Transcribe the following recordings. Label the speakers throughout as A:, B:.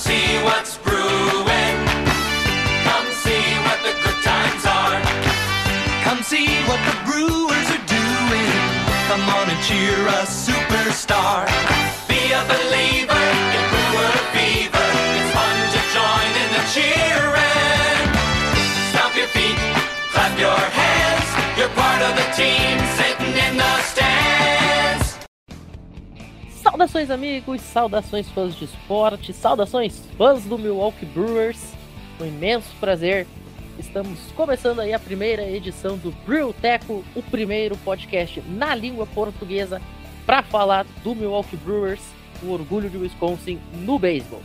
A: see what's brewing. Come see what the good times are. Come see what the Brewers are doing. Come on and cheer a superstar. Be a believer in Brewer fever. It's fun to join in the cheering. Stomp your feet, clap your hands. You're part of the team sitting in the stands.
B: Saudações amigos, saudações fãs de esporte, saudações fãs do Milwaukee Brewers. Um imenso prazer. Estamos começando aí a primeira edição do Brew Teco, o primeiro podcast na língua portuguesa para falar do Milwaukee Brewers, o orgulho de Wisconsin no beisebol.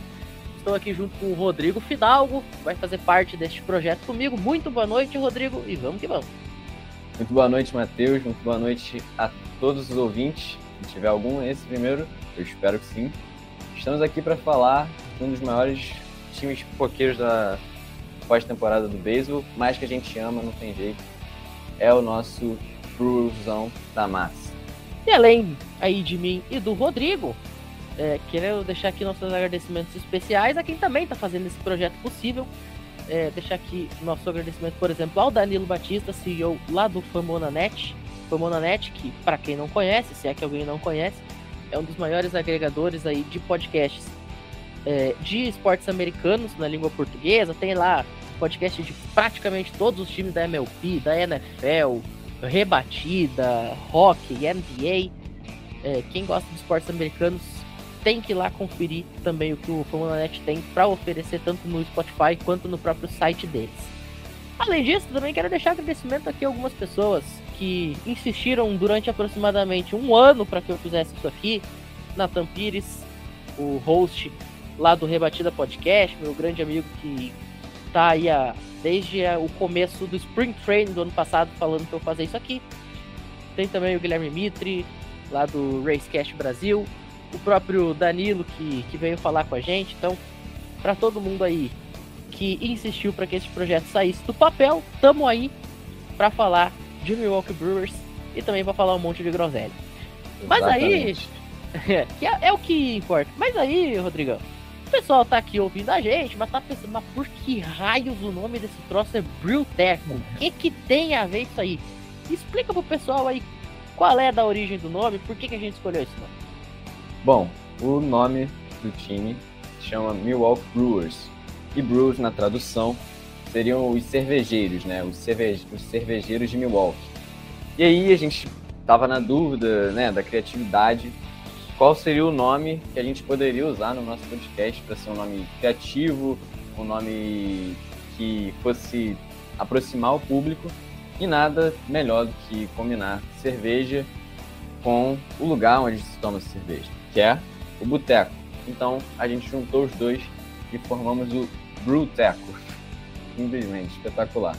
B: Estou aqui junto com o Rodrigo Fidalgo, que vai fazer parte deste projeto comigo. Muito boa noite, Rodrigo, e vamos que vamos.
C: Muito boa noite, Matheus. Muito boa noite a todos os ouvintes. Se tiver algum, esse primeiro, eu espero que sim. Estamos aqui para falar de um dos maiores times pipoqueiros da pós-temporada do beisebol, mais que a gente ama, não tem jeito. É o nosso Brewzão da massa.
B: E além aí de mim e do Rodrigo, é, quero deixar aqui nossos agradecimentos especiais a quem também está fazendo esse projeto possível. É, deixar aqui nosso agradecimento, por exemplo, ao Danilo Batista, CEO lá do Famonanet. Famonanet, que para quem não conhece, se é que alguém não conhece, é um dos maiores agregadores aí de podcasts é, de esportes americanos na língua portuguesa. Tem lá podcast de praticamente todos os times da MLB, da NFL, Rebatida, Hockey, NBA. É, quem gosta de esportes americanos tem que ir lá conferir também o que o Famonanet tem para oferecer tanto no Spotify quanto no próprio site deles. Além disso, também quero deixar agradecimento aqui a algumas pessoas que insistiram durante aproximadamente um ano para que eu fizesse isso aqui. Nathan Pires, o host lá do Rebatida Podcast, meu grande amigo que tá aí a, desde a, o começo do Spring Training do ano passado falando que eu fazer isso aqui. Tem também o Guilherme Mitri, lá do Racecast Brasil, o próprio Danilo que, que veio falar com a gente. Então, para todo mundo aí que insistiu para que esse projeto saísse do papel, tamo aí para falar de Milwaukee Brewers e também para falar um monte de groselha. Mas aí, que é, é o que importa. Mas aí, Rodrigão, o pessoal tá aqui ouvindo a gente, mas tá pensando, mas por que raios o nome desse troço é Brewteco? O que que tem a ver isso aí? Explica pro pessoal aí qual é da origem do nome, por que que a gente escolheu esse nome.
C: Bom, o nome do time se chama Milwaukee Brewers. E Brews, na tradução, seriam os cervejeiros, né? Os, cerve... os cervejeiros de Milwaukee. E aí a gente tava na dúvida, né, da criatividade. Qual seria o nome que a gente poderia usar no nosso podcast para ser um nome criativo, um nome que fosse aproximar o público e nada melhor do que combinar cerveja com o lugar onde se toma cerveja, que é o boteco. Então a gente juntou os dois e formamos o Brewteco. Simplesmente espetacular.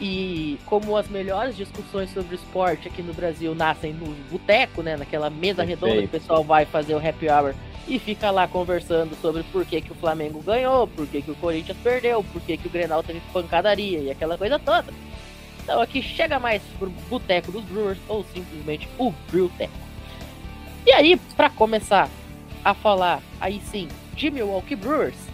B: E como as melhores discussões sobre esporte aqui no Brasil nascem no boteco, né? Naquela mesa
C: Perfeito.
B: redonda que o pessoal vai fazer o happy hour e fica lá conversando sobre por que, que o Flamengo ganhou, por que, que o Corinthians perdeu, por que, que o Grenal teve pancadaria e aquela coisa toda. Então aqui chega mais pro Boteco dos Brewers ou simplesmente o Brewteco. E aí, para começar a falar aí sim de Milwaukee Brewers,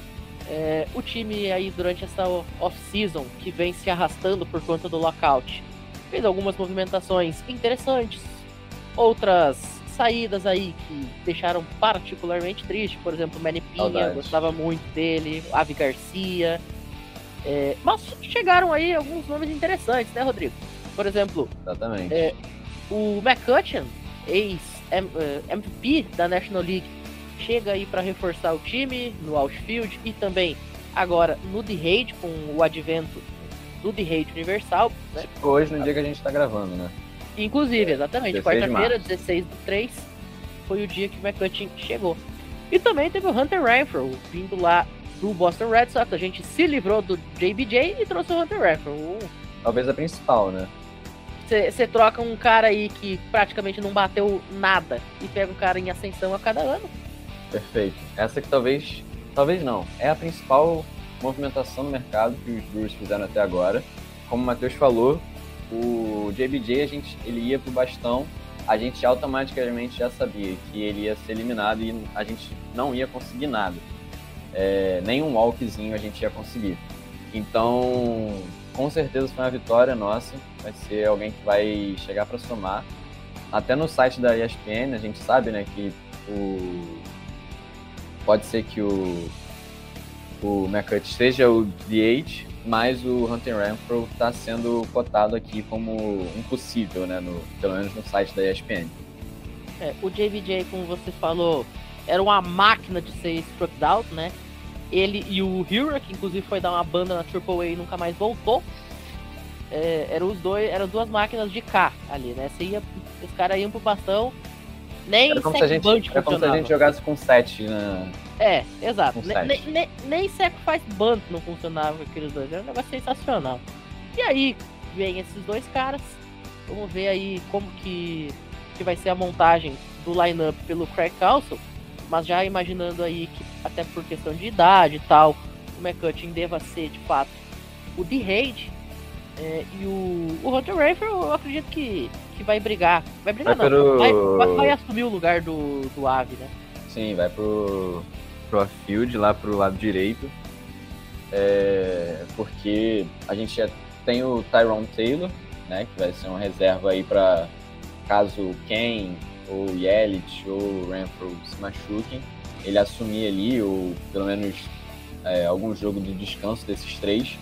B: é, o time aí durante essa off-season que vem se arrastando por conta do lockout fez algumas movimentações interessantes, outras saídas aí que deixaram particularmente triste, por exemplo, o Manny Pinha, gostava muito dele, Avi Garcia, é, mas chegaram aí alguns nomes interessantes, né, Rodrigo? Por exemplo,
C: Exatamente.
B: É. o McCutcheon, ex-MVP da National League, chega aí para reforçar o time no outfield e também agora no D-Raid com o advento do D-Raid Universal, né?
C: Hoje, no dia que a gente tá gravando, né?
B: Inclusive, exatamente,
C: 16 de
B: quarta-feira,
C: março.
B: 16 do 3, foi o dia que o McCutcheon chegou. E também teve o Hunter Renfro, vindo lá do Boston Red Sox. A gente se livrou do JBJ e trouxe o Hunter Renfro. Um
C: Talvez a principal, né?
B: Você troca um cara aí que praticamente não bateu nada e pega um cara em ascensão a cada ano.
C: Perfeito. Essa que talvez, talvez não, é a principal movimentação no mercado que os Brewers fizeram até agora. Como o Matheus falou, o JBJ a gente, ele ia pro bastão, a gente automaticamente já sabia que ele ia ser eliminado e a gente não ia conseguir nada. é, nenhum walkzinho a gente ia conseguir. Então, com certeza foi uma vitória nossa. Vai ser alguém que vai chegar para somar. Até no site da ESPN a gente sabe, né, que o pode ser que o o McCut seja o DH, mas o Hunter Renfro está sendo cotado aqui como impossível, né, no, pelo menos no site da ESPN.
B: É, o JBJ, como você falou, era uma máquina de ser struck out, né? Ele e o Hero, que inclusive foi dar uma banda na AAA e nunca mais voltou. É, eram os dois, eram duas máquinas de K ali, né? Você ia, os caras iam pro bastão, nem
C: era como, se a gente, era como se a gente jogasse com 7 na.
B: É, exato. Nem, nem, nem Sacrifice Bunt não funcionava com aqueles dois. Era um negócio sensacional. E aí, vem esses dois caras. Vamos ver aí como que, que vai ser a montagem do lineup pelo Craig Council. Mas já imaginando aí que, até por questão de idade e tal, o McCutcheon deva ser de fato o de Raid. É, e o, o Hunter Rayford, eu acredito que, que vai brigar. Vai brigar vai não, pro... vai, vai, assumir o lugar do, do Ave, né?
C: Sim, vai pro, pro field lá pro lado direito. É, porque a gente já tem o Tyrone Taylor, né? Que vai ser uma reserva aí para caso Ken ou Yelich ou Renfro se machuquem, ele assumir ali, ou pelo menos é, algum jogo de descanso desses três.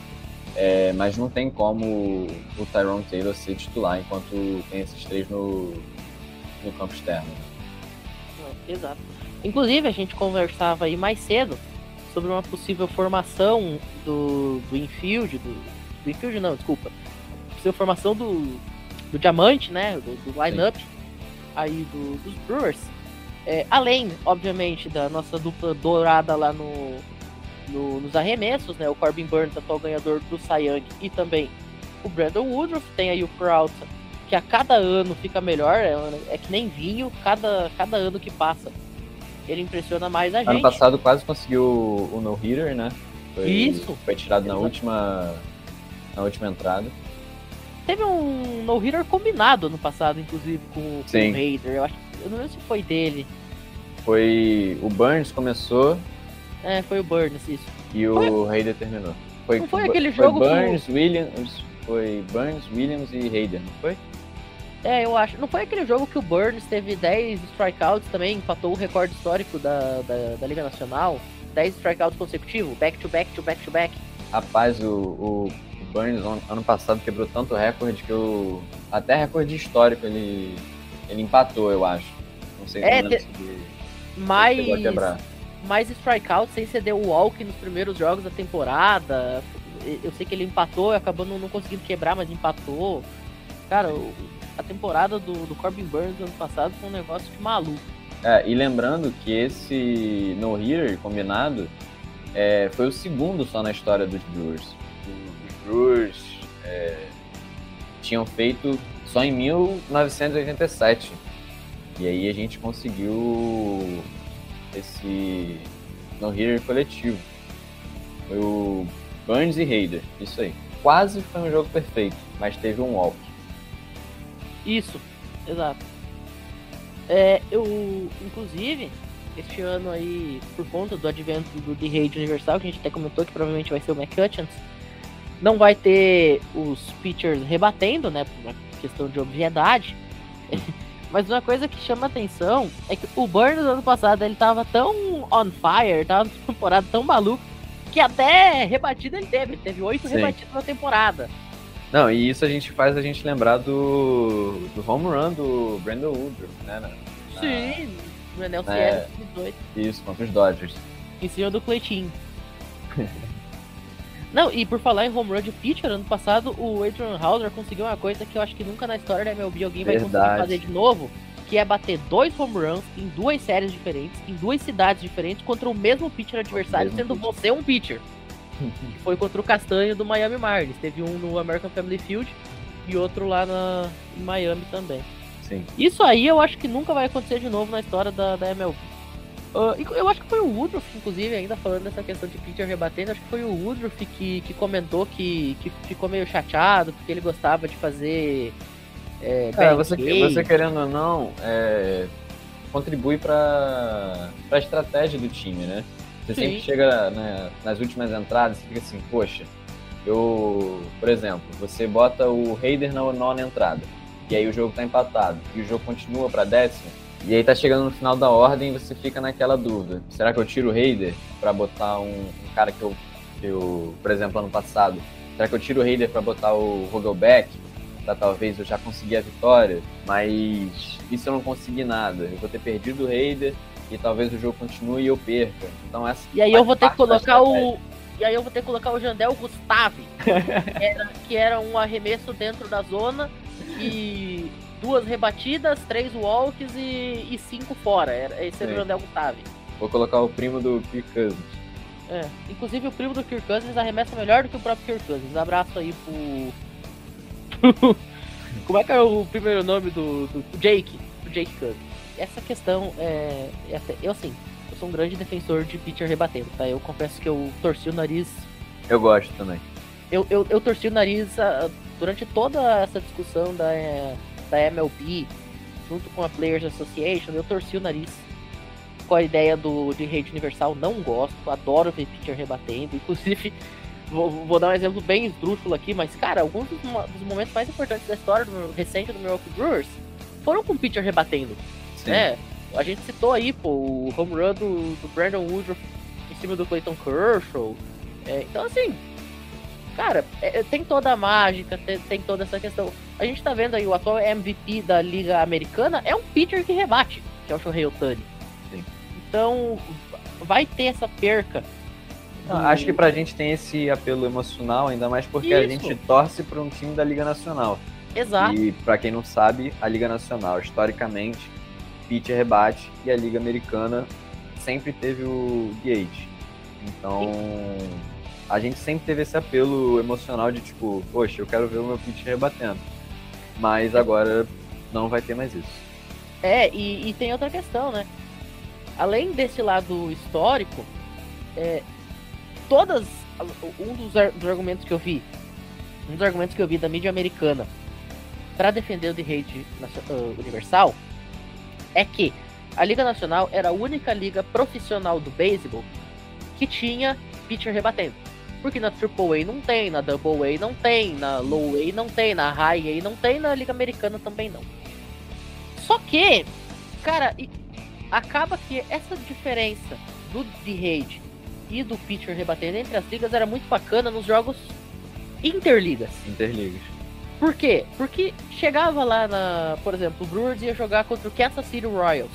C: É, mas não tem como o Tyrone Taylor ser titular enquanto tem esses três no, no campo externo.
B: É, exato. Inclusive, a gente conversava aí mais cedo sobre uma possível formação do, do infield, do, do infield não, desculpa, possível formação do, do diamante, né, do, do line-up aí do, dos Brewers. É, além, obviamente, da nossa dupla dourada lá no, no, nos arremessos, né? O Corbin Burns, atual ganhador do Cy Young, e também o Brandon Woodruff. Tem aí o Peralta, que a cada ano fica melhor, é, é, que nem vinho, cada, cada ano que passa ele impressiona mais a gente.
C: Ano passado quase conseguiu o no-hitter, né? Foi,
B: Isso.
C: Foi tirado na última, na última entrada.
B: Teve um no-hitter combinado no passado, inclusive, com, com o Raider. Eu, acho, eu não lembro se foi dele.
C: Foi. O Burns começou.
B: É, foi o Burns, isso.
C: E foi... o Raider terminou.
B: Foi, não foi aquele jogo.
C: Foi Burns, Williams. Foi Burns, Williams e Raider, não foi?
B: É, eu acho. Não foi aquele jogo que o Burns teve 10 strikeouts também, empatou o recorde histórico da, da, da Liga Nacional? 10 strikeouts consecutivos, back to back to back to back.
C: Rapaz, o, o Burns ano passado quebrou tanto recorde que o. Até recorde histórico ele, ele empatou, eu acho. Não sei
B: é, te... se mais, mais strikeout sem ceder o walk nos primeiros jogos da temporada. Eu sei que ele empatou acabou não, não conseguindo quebrar, mas empatou. Cara, a temporada do, do Corbin Burns ano passado foi um negócio de maluco.
C: É, e lembrando que esse no-hitter combinado é, foi o segundo só na história dos Brewers. Brewers é, tinham feito só em 1987. E aí a gente conseguiu esse no-hitter coletivo. Foi o Burns e Raider, isso aí. Quase foi um jogo perfeito, mas teve um walk.
B: Isso, exato. É, eu, inclusive, este ano aí, por conta do advento do The Raid Universal, que a gente até comentou que provavelmente vai ser o McCutcheons, não vai ter os pitchers rebatendo, né? Por uma questão de obviedade. Mas uma coisa que chama atenção é que o Burns ano passado ele tava tão on fire, tava numa temporada tão maluco, que até rebatida ele teve. Ele teve oito rebatidas na temporada.
C: Não, e isso a gente faz a gente lembrar do, do home run do Brandon Woodruff, né? Na,
B: Sim, no Enel é,
C: 18. Isso, contra os Dodgers.
B: Em cima do Cleitinho. Não, e por falar em home run de pitcher, ano passado o Adrian Hauser conseguiu uma coisa que eu acho que nunca na história da MLB alguém vai Verdade. conseguir fazer de novo, que é bater dois home runs em duas séries diferentes, em duas cidades diferentes, contra o mesmo pitcher adversário, mesmo sendo pitcher. você um pitcher. que foi contra o Castanho do Miami Marlins. Teve um no American Family Field e outro lá na, em Miami também.
C: Sim.
B: Isso aí eu acho que nunca vai acontecer de novo na história da, da MLB. Uh, eu acho que foi o Woodruff, inclusive, ainda falando dessa questão de pitcher rebatendo, acho que foi o Woodruff que, que comentou que, que ficou meio chateado porque ele gostava de fazer. É,
C: Cara, você, você querendo ou não, é, contribui para a estratégia do time, né? Você
B: Sim.
C: sempre chega né, nas últimas entradas e fica assim, poxa, eu, por exemplo, você bota o Raider na nona entrada, e aí o jogo tá empatado, e o jogo continua pra décima, e aí tá chegando no final da ordem e você fica naquela dúvida. Será que eu tiro o Raider pra botar um, um cara que eu, que eu, por exemplo, ano passado, será que eu tiro o Raider pra botar o Vogelback? Pra talvez eu já conseguir a vitória, mas isso eu não consegui nada. Eu vou ter perdido o Raider e talvez o jogo continue e eu perca. Então essa
B: E aí eu vou ter que colocar o. E aí eu vou ter que colocar o Jandel Gustave, que era, que era um arremesso dentro da zona e duas rebatidas, três walks e, e cinco fora. Esse era o
C: Sim.
B: Jandel Gustave.
C: Vou colocar o primo do Kirk Cousins.
B: É. Inclusive o primo do Kirk Cousins arremessa melhor do que o próprio Kirk Cousins. Abraço aí pro. Como é que é o primeiro nome do, do do Jake? Do Jake Cousins. Essa questão é. é até- eu assim, eu sou um grande defensor de pitcher rebatendo, tá? Eu confesso que eu torci o nariz.
C: Eu gosto também.
B: Eu, eu, eu torci o nariz ah, durante toda essa discussão da, eh, da MLB, junto com a Players Association, eu torci o nariz com a ideia do de rede universal, não gosto, adoro ver pitcher rebatendo, inclusive vou, vou dar um exemplo bem esdrúxulo aqui, mas cara, alguns dos, dos momentos mais importantes da história do, recente do Milwaukee Brewers foram com pitcher rebatendo,
C: Sim.
B: né? A gente citou aí, pô, o home run do, do Brandon Woodruff em cima do Clayton Kershaw, É, então assim, cara, é- é- tem toda a mágica, tem, tem toda essa questão. A gente tá vendo aí o atual MVP da Liga Americana é um pitcher que rebate, que é o Shohei Otani.
C: Sim.
B: Então, vai ter essa perca.
C: Não,
B: do-
C: acho que pra gente tem esse apelo emocional, ainda mais porque a
B: Isso.
C: gente torce pra um time da Liga Nacional.
B: Exato.
C: E pra quem não sabe, a Liga Nacional, historicamente, pitcher rebate e a Liga Americana sempre teve o DH. Então, a gente sempre teve esse apelo emocional de tipo, poxa, eu quero ver o meu pitcher rebatendo. Mas agora não vai ter mais isso.
B: É, e, e tem outra questão, né? Além desse lado histórico, é, todas. Um dos, dos argumentos que eu vi, um dos argumentos que eu vi da mídia americana para defender o de rede universal é que a Liga Nacional era a única liga profissional do beisebol que tinha pitcher rebatendo. Porque na AAA não tem, na Double A não tem, na Low A não tem, na High A não tem, na Liga Americana também não. Só que, cara, acaba que essa diferença do D-Raid e do pitcher rebatendo entre as ligas era muito bacana nos jogos interligas.
C: Interligas.
B: Por quê? Porque chegava lá na, por exemplo, o Brewers ia jogar contra o Kansas City Royals.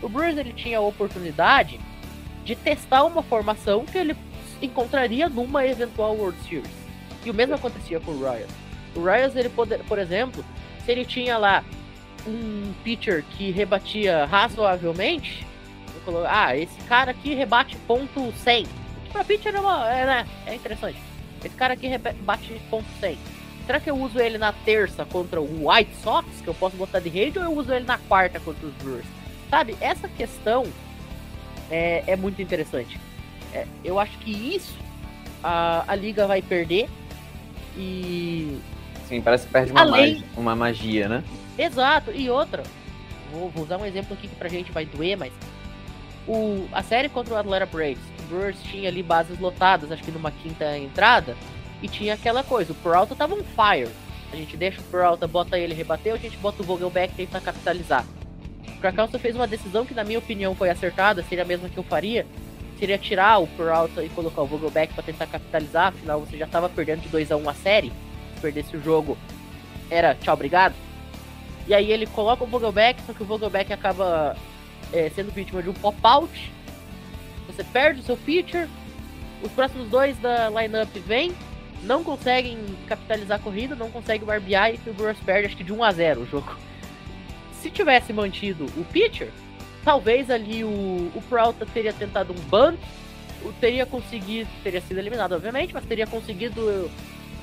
B: O Brewers ele tinha a oportunidade de testar uma formação que ele encontraria numa eventual World Series. E o mesmo acontecia com o Royals. O Royals ele poder, por exemplo, se ele tinha lá um pitcher que rebatia razoavelmente, colo- ah, esse cara aqui rebate ponto 100. Que pra pitcher é, uma, é, né, é interessante. Esse cara aqui rebate ponto 100. Será que eu uso ele na terça contra o White Sox, que eu posso botar de rede, ou eu uso ele na quarta contra os Brewers? Sabe, essa questão é, é muito interessante. É, eu acho que isso a, a liga vai perder. E.
C: Sim, parece que perde uma,
B: Além-
C: magia, uma magia, né?
B: Exato, e outra. Vou, vou usar um exemplo aqui que pra gente vai doer, mas. O, a série contra o Atlanta Braves, o Brewers tinha ali bases lotadas, acho que numa quinta entrada, e tinha aquela coisa, o Peralta tava on fire. A gente deixa o Peralta, bota ele rebater, a gente bota o Vogelback e tenta capitalizar. O Krakauer fez uma decisão que, na minha opinião, foi acertada, seria a mesma que eu faria. Seria tirar o Peralta e colocar o Vogelback pra tentar capitalizar, afinal você já tava perdendo de 2 a 1 a série. Se perdesse o jogo, era tchau, obrigado. E aí ele coloca o Vogelback, só que o Vogelback acaba é, sendo vítima de um pop-out. Você perde o seu pitcher. Os próximos dois da lineup vêm, não conseguem capitalizar a corrida, não conseguem RBI e o Brewers perde acho que de 1 a 0 o jogo. Se tivesse mantido o pitcher, talvez ali o, o Peralta teria tentado um bunt, teria conseguido, teria sido eliminado obviamente, mas teria conseguido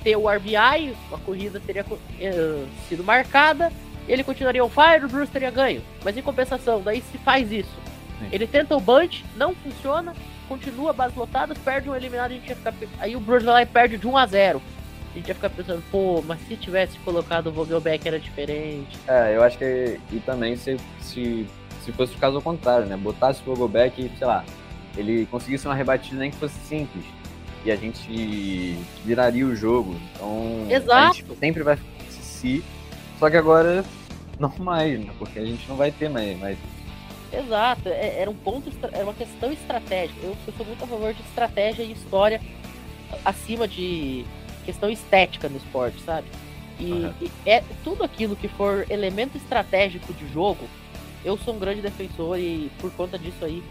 B: ter o RBI, a corrida teria eh, sido marcada, ele continuaria on fire, o Bruce teria ganho. Mas em compensação, daí se faz isso.
C: Sim.
B: Ele tenta o bunt, não funciona, continua base lotada, perde um eliminado, a gente ia ficar. Aí o Bruce vai lá e perde de 1 a 0 A gente ia ficar pensando, pô, mas se tivesse colocado o Vogelback era diferente.
C: É, eu acho que. E também se, se, se fosse o caso ao contrário, né? Botasse o Vogelback e, sei lá, ele conseguisse uma rebatida nem que fosse simples. E a gente viraria o jogo. Então
B: Exato.
C: a gente sempre vai se só que agora não mais, né? Porque a gente não vai ter mais, mais
B: Exato, é- era um ponto, era uma questão estratégica. Eu, eu sou muito a favor de estratégia e história acima de questão estética no esporte, sabe? E,
C: Aham.
B: e é tudo aquilo que for elemento estratégico de jogo, eu sou um grande defensor e por conta disso aí,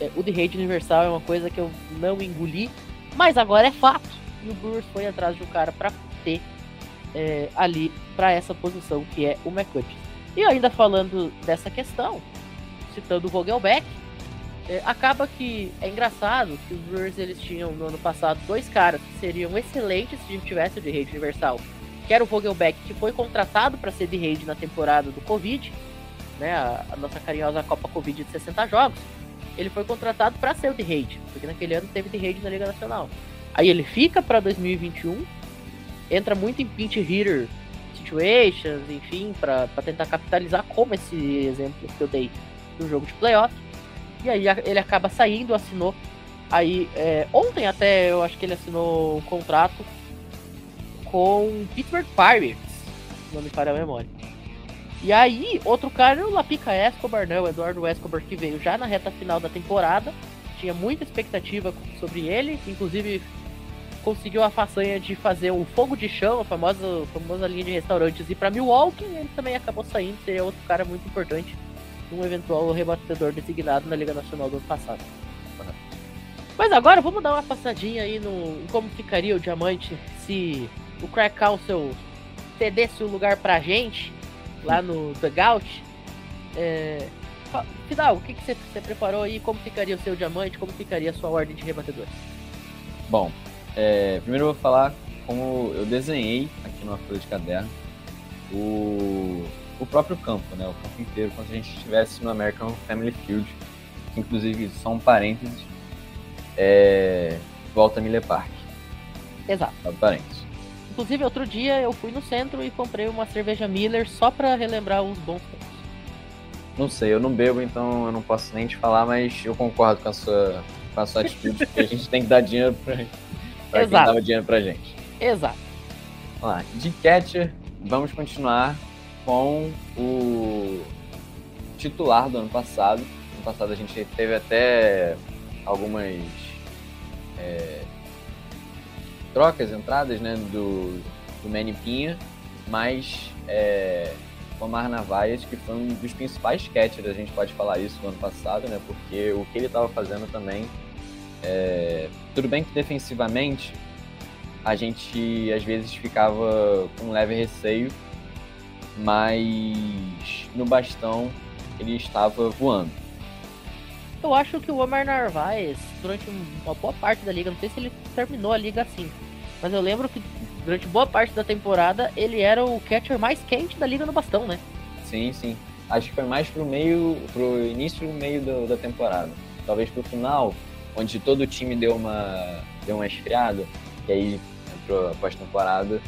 B: é, o de rede universal é uma coisa que eu não engoli, mas agora é fato. E o Brewers foi atrás de um cara pra ter é, ali pra essa posição que é o McCutcheon. E ainda falando dessa questão, citando o Vogelbeck, é, acaba que é engraçado que os Brewers eles tinham no ano passado dois caras que seriam excelentes se a gente tivesse o de rede universal, que era o Vogelbeck que foi contratado para ser de rede na temporada do Covid, né, a, nossa carinhosa Copa Covid de 60 jogos. Ele foi contratado para ser o de rede, porque naquele ano teve de rede na Liga Nacional. Aí ele fica para 2021, entra muito em pinch hitter situations, enfim, para tentar capitalizar como esse exemplo que eu dei no jogo de playoff. E aí ele acaba saindo, assinou. Aí é, ontem até eu acho que ele assinou um contrato com Pittsburgh Pirates, se não me falha a memória. E aí, outro cara é o Lapica Escobar, né? O Eduardo Escobar, que veio já na reta final da temporada. Tinha muita expectativa sobre ele, inclusive conseguiu a façanha de fazer o fogo de chão, a famosa, famosa linha de restaurantes, ir para Milwaukee. E ele também acabou saindo, seria outro cara muito importante, um eventual rebatedor designado na Liga Nacional do ano passado. Mas agora vamos dar uma passadinha aí no em como ficaria o diamante se o Craig Council cedesse o lugar pra gente lá no Dugout. É... Fidal, o que, que você, você preparou aí? Como ficaria o seu diamante? Como ficaria a sua ordem de rebatedores?
C: Bom, é, primeiro eu vou falar como eu desenhei aqui numa folha de caderno o, o próprio campo, né? O campo inteiro, como se a gente estivesse no American Family Field. Que, inclusive, só um parênteses, é, volta a Miller Park.
B: Exato.
C: Só um parênteses.
B: Inclusive, outro dia eu fui no centro e comprei uma cerveja Miller só pra relembrar os bons tempos.
C: Não sei, eu não bebo, então eu não posso nem te falar, mas eu concordo com a sua, com a sua atitude, que a gente tem que dar dinheiro pra, pra quem dava dinheiro pra gente.
B: Exato.
C: Vamos lá, de catcher, vamos continuar com o titular do ano passado. No passado a gente teve até algumas é, trocas, entradas né, do, do Manny Pinha, mas é, Omar Narvaez, que foi um dos principais catchers, a gente pode falar isso no ano passado, né, porque o que ele estava fazendo também, é, tudo bem que defensivamente a gente às vezes ficava com um leve receio, mas no bastão ele estava voando.
B: Eu acho que o Omar Narvaez, durante um- uma boa parte da liga, não sei se ele terminou a liga assim, mas eu lembro que durante boa parte da temporada ele era o catcher mais quente da liga no bastão, né?
C: Sim, sim. Acho que foi mais pro meio, pro início e meio do- da temporada. Talvez pro final, onde todo o time deu uma, deu uma esfriada, e aí entrou a pós-temporada,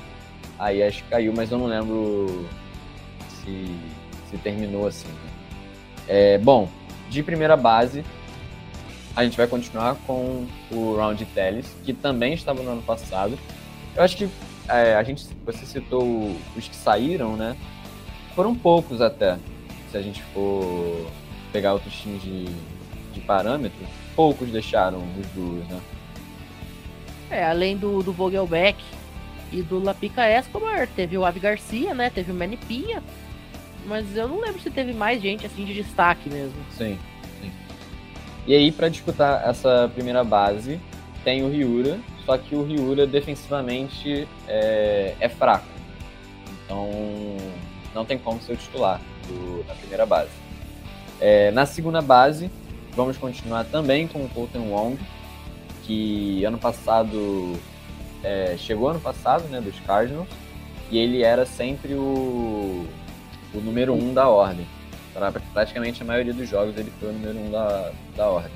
C: aí acho que caiu, mas eu não lembro se, se terminou assim. né? É, bom, de primeira base, a gente vai continuar com o Round Telles, que também estava no ano passado. Eu acho que é, a gente, você citou os que saíram, né? Foram poucos até. Se a gente for pegar outros times de, de parâmetro, poucos deixaram os Brewers, né?
B: É, além do, do Vogelbeck e do Lapica Escobar, teve o Avi Garcia, né? Teve o Manny Pinha, mas eu não lembro se teve mais gente assim de destaque mesmo.
C: Sim, sim. E aí, para disputar essa primeira base, tem o Ryura, só que o Ryura defensivamente é, é fraco. Então, não tem como ser o titular do, da primeira base. É, na segunda base, vamos continuar também com o Colton Wong, que ano passado é, chegou ano passado, né, dos Cardinals, e ele era sempre o, o número um da ordem. Pra, praticamente a maioria dos jogos ele foi o número um da, da ordem.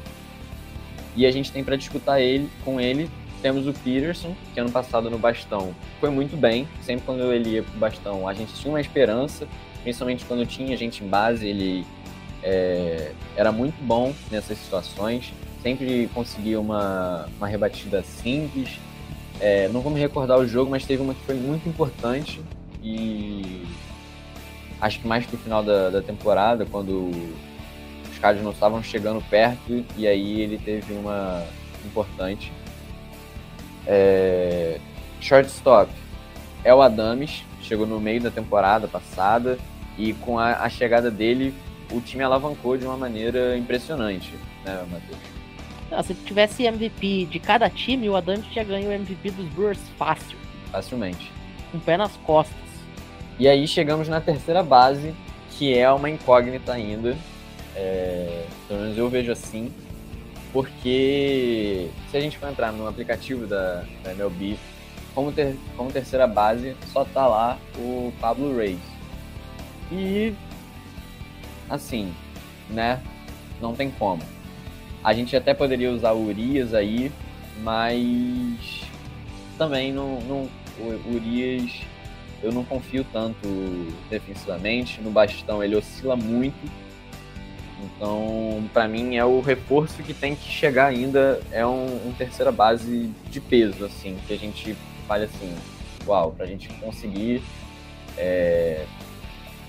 C: E a gente tem para disputar ele com ele temos o Peterson, que ano passado no bastão foi muito bem. Sempre quando ele ia pro bastão, a gente tinha uma esperança, principalmente quando tinha gente em base, ele é, era muito bom nessas situações. sempre conseguia uma, uma rebatida simples. É, não vou me recordar o jogo, mas teve uma que foi muito importante e acho que mais pro final da, da temporada, quando os caras não estavam chegando perto e aí ele teve uma importante. É, shortstop é o Adames, chegou no meio da temporada passada e com a, a chegada dele o time alavancou de uma maneira impressionante, né, Matheus?
B: Não, se tivesse MVP de cada time, o Adams tinha ganho o MVP dos Brewers fácil.
C: Facilmente.
B: Com o pé nas costas.
C: E aí chegamos na terceira base, que é uma incógnita ainda. É, pelo menos eu vejo assim. Porque se a gente for entrar no aplicativo da, da MLB, como, ter, como terceira base, só tá lá o Pablo Reis. E assim, né? Não tem como. A gente até poderia usar o Urias aí, mas também não, não o Urias eu não confio tanto defensivamente. No bastão ele oscila muito. Então, para mim, é o reforço que tem que chegar ainda. É um, um, terceira base de peso, assim, que a gente fale assim, uau, pra gente conseguir é,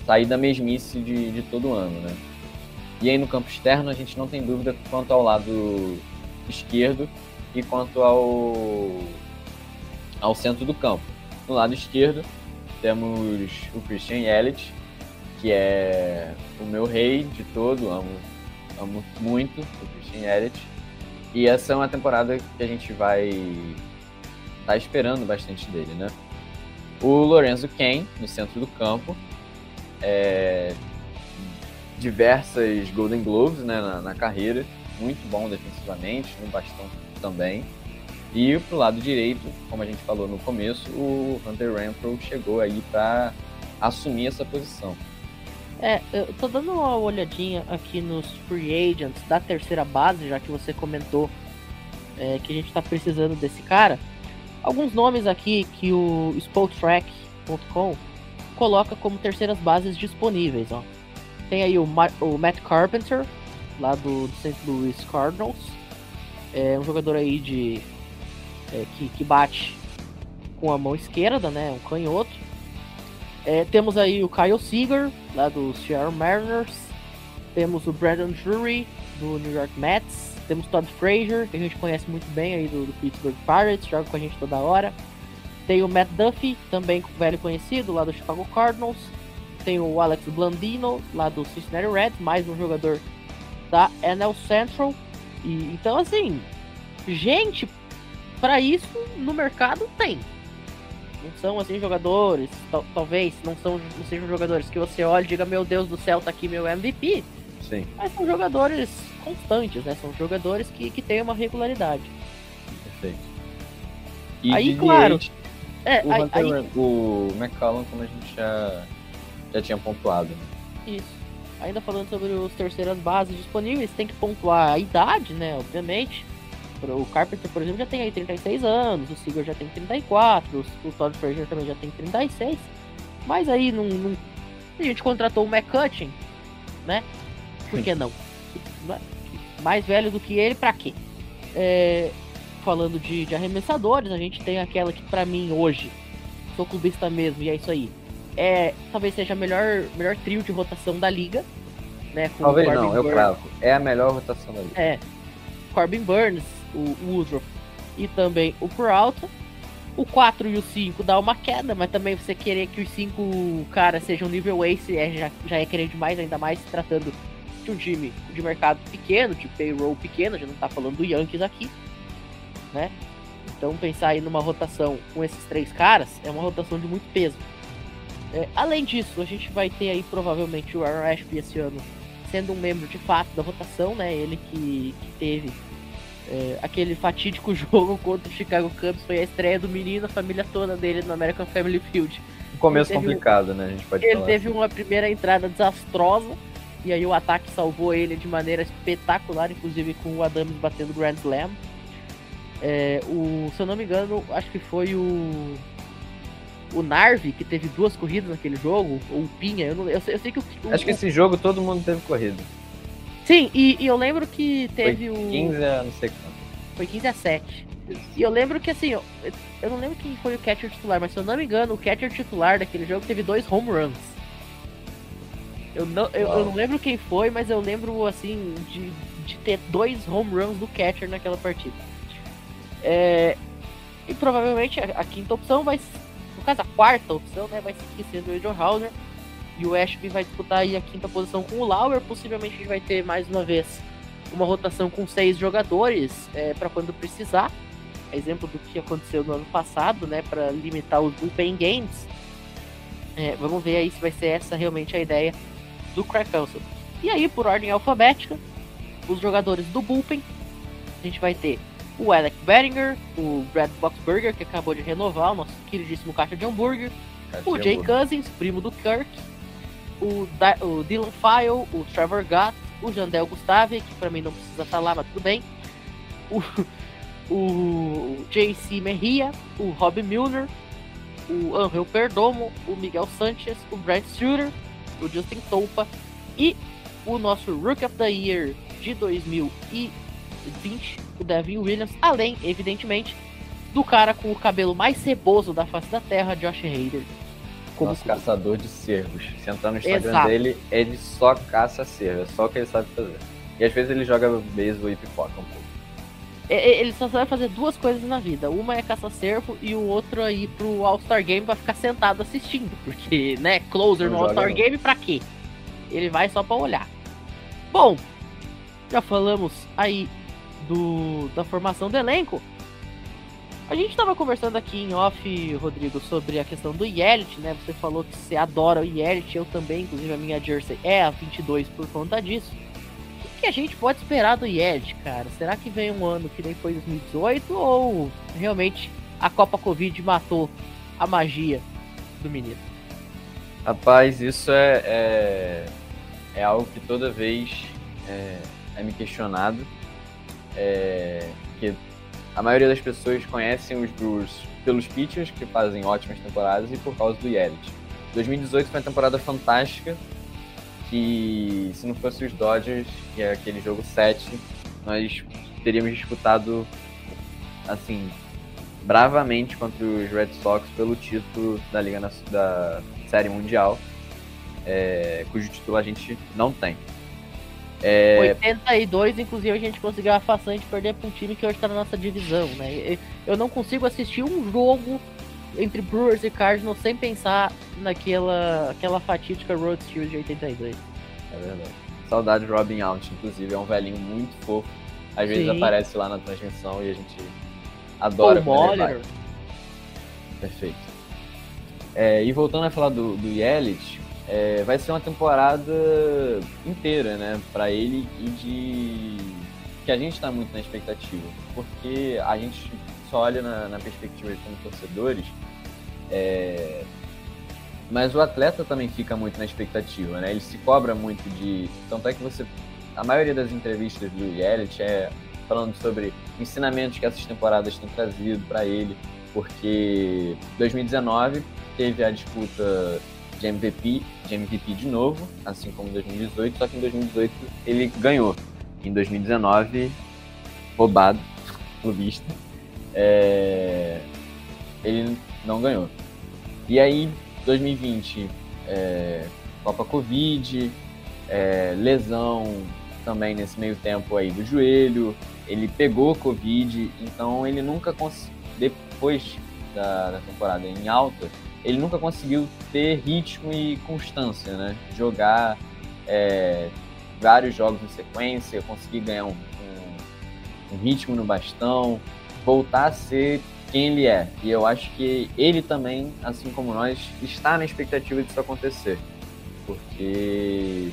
C: sair da mesmice de, de todo ano, né? E aí no campo externo a gente não tem dúvida quanto ao lado esquerdo e quanto ao, ao centro do campo. No lado esquerdo temos o Christian Yelich, que é o meu rei de todo, amo, amo muito o Christian Yelich. E essa é uma temporada que a gente vai estar tá esperando bastante dele, né? O Lorenzo Ken, no centro do campo, é, diversas Golden Gloves né, na, na, carreira, muito bom defensivamente, no bastão também. E pro lado direito, como a gente falou no começo, o Hunter Renfro chegou aí para assumir essa posição.
B: É, eu tô dando uma olhadinha aqui nos free agents da terceira base, já que você comentou é, que a gente tá precisando desse cara. Alguns nomes aqui que o Spotrack.com coloca como terceiras bases disponíveis, ó. Tem aí o, Ma o Matt Carpenter, lá do, do St. Louis Cardinals. É um jogador aí de. É, que, que bate com a mão esquerda, né? Um canhoto. É, temos aí o Kyle Seager, lá do Seattle Mariners. Temos o Brandon Drury, do New York Mets. Temos Todd Frazier, que a gente conhece muito bem aí do, do Pittsburgh Pirates, joga com a gente toda hora. Tem o Matt Duffy, também velho conhecido, lá do Chicago Cardinals. Tem o Alex Blandino, lá do Cincinnati Reds, mais um jogador da NL Central. E, então, assim, gente, para isso no mercado tem. Não são assim jogadores, talvez não são não sejam jogadores que você olha e diga meu Deus do céu, tá aqui meu MVP.
C: Sim.
B: Mas são jogadores constantes, né? São jogadores que, que têm uma regularidade.
C: Perfeito.
B: E aí, claro,
C: é, o, aí, Hunter, aí... o McCallum, como a gente já, já tinha pontuado. Né?
B: Isso. Ainda falando sobre os terceiras bases disponíveis, tem que pontuar a idade, né? Obviamente. O Carpenter, por exemplo, já tem aí 36 anos, o Seager já tem 34, o Todd Frazier também já tem 36. Mas aí não, não... a gente contratou o McCutcheon, né? Por que não? Mais velho do que ele, pra quê? É, falando de, de arremessadores, a gente tem aquela que para mim hoje, sou clubista mesmo, e é isso aí. É, talvez seja a melhor, melhor trio de rotação da liga. Né,
C: talvez não, eu cravo. É a melhor rotação da liga.
B: É. Corbin Burns, o Woodruff e também o Peralta. O 4 e o 5 dá uma queda, mas também você querer que os 5 caras sejam nível ace é, já, já é querer demais, ainda mais se tratando de um time de mercado pequeno, de payroll pequeno, já não tá falando do Yankees aqui né? Então pensar aí numa rotação com esses três caras é uma rotação de muito peso. É, além disso, a gente vai ter aí provavelmente o Aaron Ashby esse ano sendo um membro de fato da rotação, né? Ele que, que teve é, aquele fatídico jogo contra o Chicago Cubs, foi a estreia do menino, a família toda dele no American Family Field.
C: Um começo complicado, um, né? A gente pode
B: ele
C: falar
B: teve assim. uma primeira entrada desastrosa, e aí o ataque salvou ele de maneira espetacular, inclusive com o Adams batendo Grand Slam. É, o, se eu não me engano, acho que foi o. O Narvi, que teve duas corridas naquele jogo, ou o Pinha, eu, não, eu, eu sei que o,
C: Acho que esse jogo todo mundo teve corrida.
B: Sim, e, e eu lembro que teve
C: Foi
B: o.
C: 15 a não sei quanto.
B: Foi 15 a 7. E eu lembro que assim, eu, eu não lembro quem foi o catcher titular, mas se eu não me engano, o catcher titular daquele jogo teve dois home runs. Eu não, eu, eu não lembro quem foi, mas eu lembro assim de, de ter dois home runs do catcher naquela partida. É, e provavelmente a, a quinta opção vai. No caso, a quarta opção, né? Vai seguir sendo o Adrian Hauser. E o Ashby vai disputar aí a quinta posição com o Lauer. Possivelmente a gente vai ter mais uma vez uma rotação com seis jogadores é, para quando precisar. Exemplo do que aconteceu no ano passado, né? Para limitar os bullpen games. É, vamos ver aí se vai ser essa realmente a ideia do Craig Council. E aí, por ordem alfabética, os jogadores do bullpen. A gente vai ter o Alec Bettinger, o Brad Boxberger, que acabou de renovar, o nosso queridíssimo caixa de hambúrguer, o Jay Cousins, primo do Kirk, o, o Dylan File, o Trevor Gatt, o Jandel Gustave, que pra mim não precisa estar lá, mas tudo bem, o, o JC Merria, o Rob Milner, o Angel Perdomo, o Miguel Sanchez, o Brad Suter, o Justin Topa e o nosso Rookie of the Year de 2020, o Devin Williams, além, evidentemente, do cara com o cabelo mais ceboso da face da terra, Josh Hader.
C: Como Nosso caçador de cervos. Se entrar no Instagram
B: Exato.
C: dele, ele só caça cervo, é só o que ele sabe fazer. E às vezes ele joga beisebol e pipoca um pouco.
B: É, é, Ele só sabe fazer duas coisas na vida. Uma é caçar cervo e o outro é ir pro All-Star Game pra ficar sentado assistindo. Porque, né, closer
C: Não
B: no All-Star. Game pra quê? Ele vai só pra olhar. Bom, já falamos aí do, da formação do elenco. A gente tava conversando aqui em off, Rodrigo, sobre a questão do Yelit, né? Você falou que você adora o Yelit, eu também, inclusive a minha jersey é a 22 por conta disso. O que a gente pode esperar do Yelit, cara? Será que vem um ano que nem foi 2018 ou realmente a Copa Covid matou a magia do menino?
C: Rapaz, isso é, é, é algo que toda vez é, é me questionado. É, que a maioria das pessoas conhecem os Brewers pelos pitchers, que fazem ótimas temporadas, e por causa do Yelich. 2018 foi uma temporada fantástica, que se não fosse os Dodgers, que é aquele jogo 7, nós teríamos disputado, assim, bravamente contra os Red Sox pelo título da Liga da Série Mundial, é, cujo título a gente não tem. É,
B: 82, inclusive a gente conseguiu a façanha de perder pra um time que hoje tá na nossa divisão, né? Eu não consigo assistir um jogo entre Brewers e Cardinals sem pensar naquela aquela fatídica Road Series de 82.
C: É verdade. Saudade do Robin Out, inclusive, é um velhinho muito fofo. Às vezes
B: Sim.
C: aparece lá na transmissão e a gente adora
B: Paul
C: Perfeito. É, e voltando a falar do, do Yelich, é, vai ser uma temporada inteira, né, para ele e de que a gente está muito na expectativa, porque a gente só olha na, na perspectiva de como torcedores, é, mas o atleta também fica muito na expectativa, né? Ele se cobra muito de, tanto é que você, a maioria das entrevistas do Yelich é falando sobre ensinamentos que essas temporadas têm trazido para ele, porque 2019 teve a disputa de MVP, de MVP de novo, assim como em 2018, só que em 2018 ele ganhou. Em 2019, roubado, clubista, é, ele não ganhou. E aí, 2020, é, Copa Covid, é, lesão também nesse meio tempo aí do joelho, ele pegou Covid, então ele nunca conseguiu, depois da, da temporada em alta, ele nunca conseguiu ter ritmo e constância, né? Jogar é, vários jogos em sequência, conseguir ganhar um, um, um ritmo no bastão, voltar a ser quem ele é. E eu acho que ele também, assim como nós, está na expectativa disso acontecer. Porque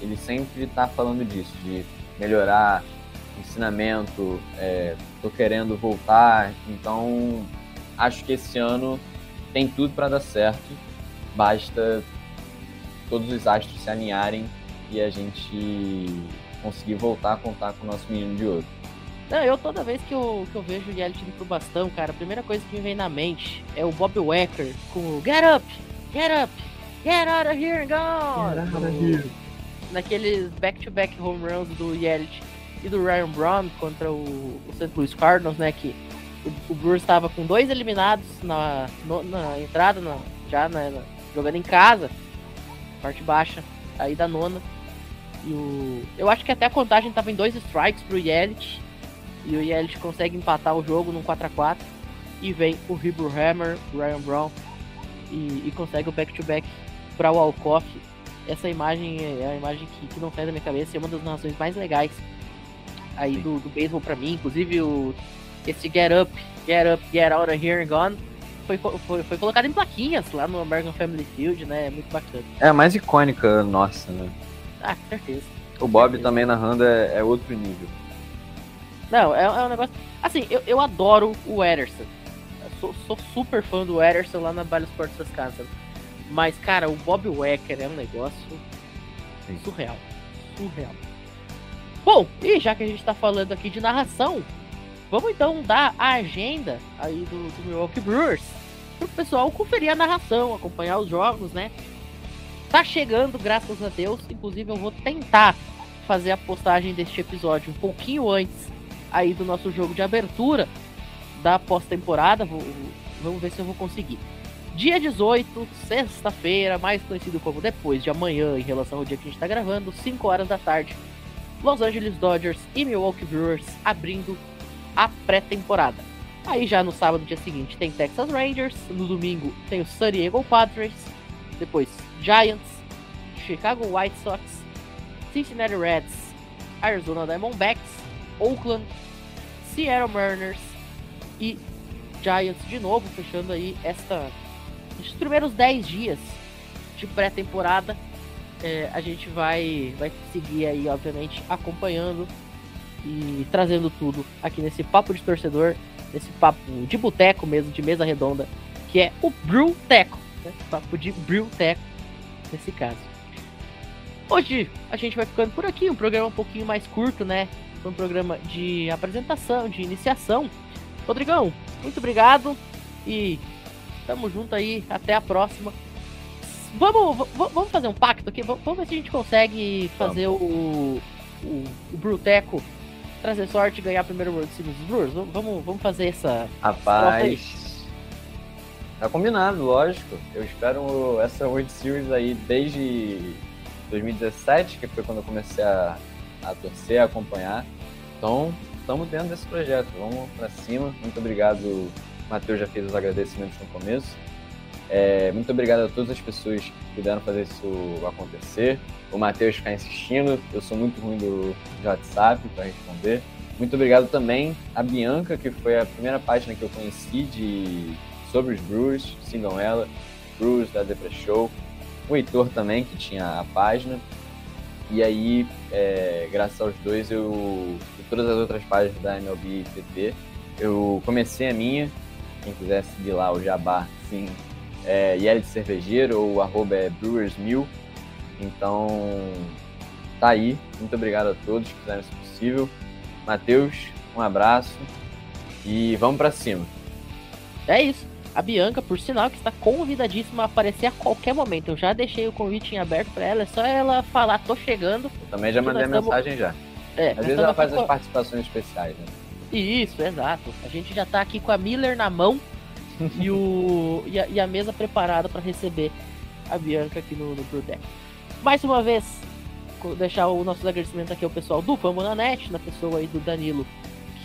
C: ele sempre está falando disso, de melhorar ensinamento, é, tô querendo voltar, então acho que esse ano tem tudo para dar certo, basta todos os astros se alinharem e a gente conseguir voltar a contar com o nosso menino de ouro.
B: Não, eu toda vez que eu, que eu vejo o Yelich indo pro bastão, cara, a primeira coisa que me vem na mente é o Bob Wecker com o Get up, get up, get out of here and go. naqueles back-to-back home runs do Yelich e do Ryan Braun contra o, o St. Louis Cardinals, né? Que o, o Brewers estava com dois eliminados na, no, na entrada, na, já na, na, jogando em casa, parte baixa, aí da nona. E o, eu acho que até a contagem estava em dois strikes pro Yelich. E o Yelich consegue empatar o jogo num 4x4. E vem o Hebrew Hammer, o Ryan Brown. E, e consegue o back-to-back para o Alcoff. Essa imagem é a imagem que, que não sai da minha cabeça. É uma das narrações mais legais aí do, do beisebol para mim. Inclusive o, esse Get Up, Get Up, Get Out of Here and Gone foi, foi, foi colocado em plaquinhas lá no American Family Field, né? É muito bacana.
C: É a mais icônica nossa, né?
B: Ah, com certeza.
C: O Bob certeza. também narrando é, é, outro nível.
B: Não, é, é, um negócio. Assim, eu, eu adoro o Ederson. Sou, sou, super fã do Ederson lá na Vale Sports das Casas. Mas, cara, o Bob Wecker é um negócio Sim. surreal. Surreal. Bom, e já que a gente tá falando aqui de narração, vamos então dar a agenda aí do, do Milwaukee Brewers pro pessoal conferir a narração, acompanhar os jogos, né? Tá chegando, graças a Deus. Inclusive, eu vou tentar fazer a postagem deste episódio um pouquinho antes aí do nosso jogo de abertura da pós-temporada. Vamos ver se eu vou conseguir. Dia 18, sexta-feira, mais conhecido como depois de amanhã, em relação ao dia que a gente está gravando, 5 horas da tarde. Los Angeles Dodgers e Milwaukee Brewers abrindo a pré-temporada. Aí já no sábado, dia seguinte, tem Texas Rangers. No domingo tem o San Diego Padres. Depois Giants, Chicago White Sox, Cincinnati Reds, Arizona Diamondbacks, Oakland, Seattle Mariners e Giants de novo, fechando aí esta os primeiros 10 dias de pré-temporada. É, a gente vai, vai seguir aí, obviamente, acompanhando e trazendo tudo aqui nesse papo de torcedor, nesse papo de boteco mesmo, de mesa redonda, que é o Brew Teco, né? papo de Brew Teco nesse caso. Hoje a gente vai ficando por aqui, um programa um pouquinho mais curto, né? Foi um programa de apresentação, de iniciação. Rodrigão, muito obrigado e tamo junto aí, até a próxima. Vamos, vamos fazer um pacto aqui, vamos ver se a gente consegue fazer o, o, o Bruteco trazer sorte e ganhar a primeira World Series dos Brewers. Vamos, vamos fazer essa.
C: Rapaz. Tá combinado, lógico. Eu espero essa World Series aí desde 2017, que foi quando eu comecei a, a torcer, a acompanhar. Então, estamos dentro desse projeto. Vamos para cima. Muito obrigado. Matheus já fez os agradecimentos no começo. É, muito obrigado a todas as pessoas que puderam fazer isso acontecer. O Matheus ficar insistindo. Eu sou muito ruim do, WhatsApp para responder. Muito obrigado também a Bianca, que foi a primeira página que eu conheci de sobre os Brewers, sigam ela, Brewers da Depre Show, o Heitor também, que tinha a página, e aí, é, graças aos dois, eu e todas as outras páginas da MLB TT, eu comecei a minha, quem quiser seguir lá o Jabá, sim, é de Cervejeiro ou arroba é Brewers1000, então tá aí, muito obrigado a todos que fizeram isso possível. Matheus, um abraço e vamos para cima.
B: É isso a Bianca, por sinal, que está convidadíssima a aparecer a qualquer momento. Eu já deixei o convite em aberto para ela, é só ela falar, tô chegando.
C: Eu também já mandei a mensagem já. É, Às vezes ela faz as participações especiais, né?
B: Isso, exato. A gente já tá aqui com a Miller na mão e, o, e, a, e a mesa preparada para receber a Bianca aqui no, no Brudec. Mais uma vez, deixar o nosso agradecimento aqui ao pessoal do Famo na Net, na pessoa aí do Danilo,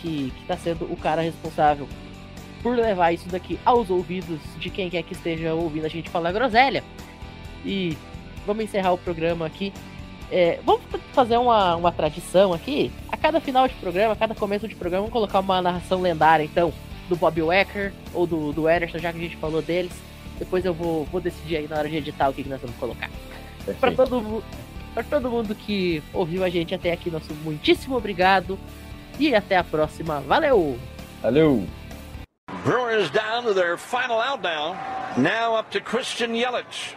B: que, que tá sendo o cara responsável por levar isso daqui aos ouvidos de quem quer que esteja ouvindo a gente falar groselha. E vamos encerrar o programa aqui. É, vamos fazer uma, uma tradição aqui. A cada final de programa, a cada começo de programa, vamos colocar uma narração lendária, então, do Bob Wecker ou do, do Ederson, já que a gente falou deles. Depois eu vou, vou decidir aí na hora de editar o que, que nós vamos colocar. Para todo, pra todo mundo que ouviu a gente até aqui, nosso muitíssimo obrigado. E até a próxima. Valeu!
C: Valeu!
D: Brewers down to their final out now. Now up to Christian Yelich.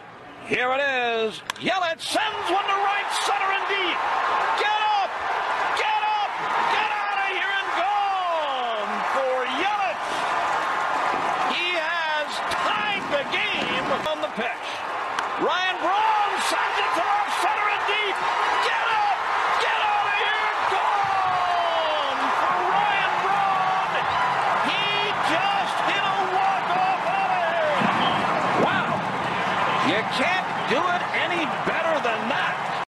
D: Here it is. Yelich sends one to right center and deep.